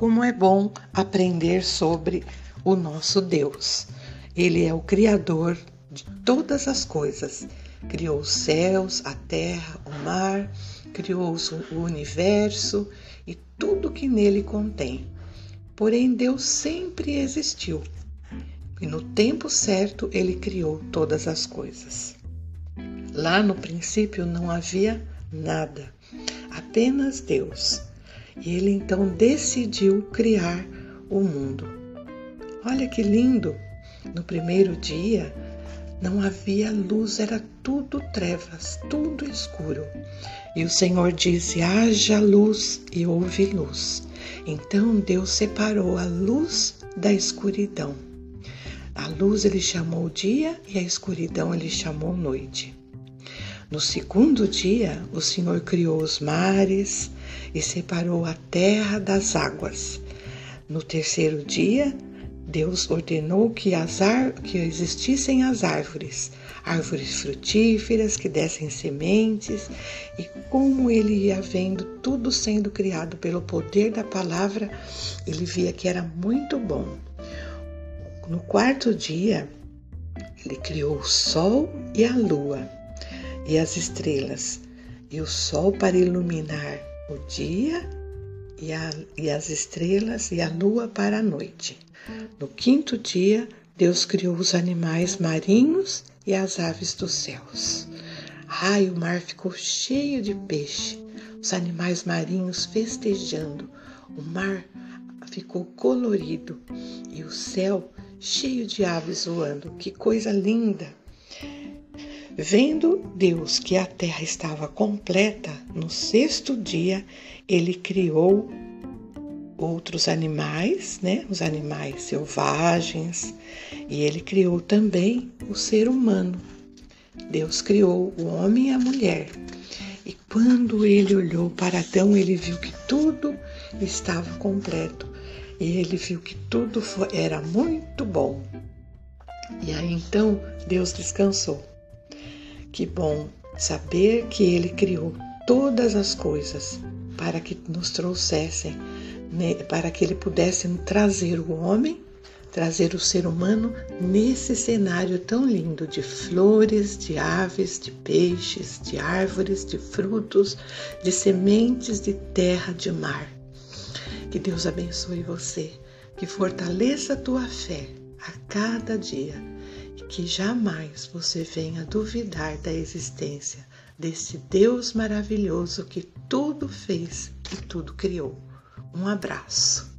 como é bom aprender sobre o nosso Deus. Ele é o Criador de todas as coisas. Criou os céus, a terra, o mar, criou o universo e tudo que nele contém. Porém, Deus sempre existiu e no tempo certo ele criou todas as coisas. Lá no princípio não havia nada, apenas Deus. E ele então decidiu criar o mundo. Olha que lindo! No primeiro dia não havia luz, era tudo trevas, tudo escuro. E o Senhor disse: haja luz, e houve luz. Então Deus separou a luz da escuridão. A luz ele chamou dia e a escuridão ele chamou noite. No segundo dia, o Senhor criou os mares e separou a terra das águas. No terceiro dia, Deus ordenou que, as que existissem as árvores, árvores frutíferas que dessem sementes, e como ele ia vendo tudo sendo criado pelo poder da palavra, ele via que era muito bom. No quarto dia, ele criou o sol e a lua e as estrelas, e o sol para iluminar o dia, e, a, e as estrelas e a lua para a noite. No quinto dia, Deus criou os animais marinhos e as aves dos céus. Ai, o mar ficou cheio de peixe, os animais marinhos festejando, o mar ficou colorido e o céu cheio de aves voando. Que coisa linda! Vendo Deus que a terra estava completa, no sexto dia ele criou outros animais, né? Os animais selvagens, e ele criou também o ser humano. Deus criou o homem e a mulher. E quando ele olhou para Adão, ele viu que tudo estava completo. E ele viu que tudo era muito bom. E aí então Deus descansou. Que bom saber que Ele criou todas as coisas para que nos trouxessem, né, para que Ele pudesse trazer o homem, trazer o ser humano nesse cenário tão lindo de flores, de aves, de peixes, de árvores, de frutos, de sementes, de terra, de mar. Que Deus abençoe você, que fortaleça a tua fé a cada dia que jamais você venha duvidar da existência desse Deus maravilhoso que tudo fez e tudo criou. Um abraço.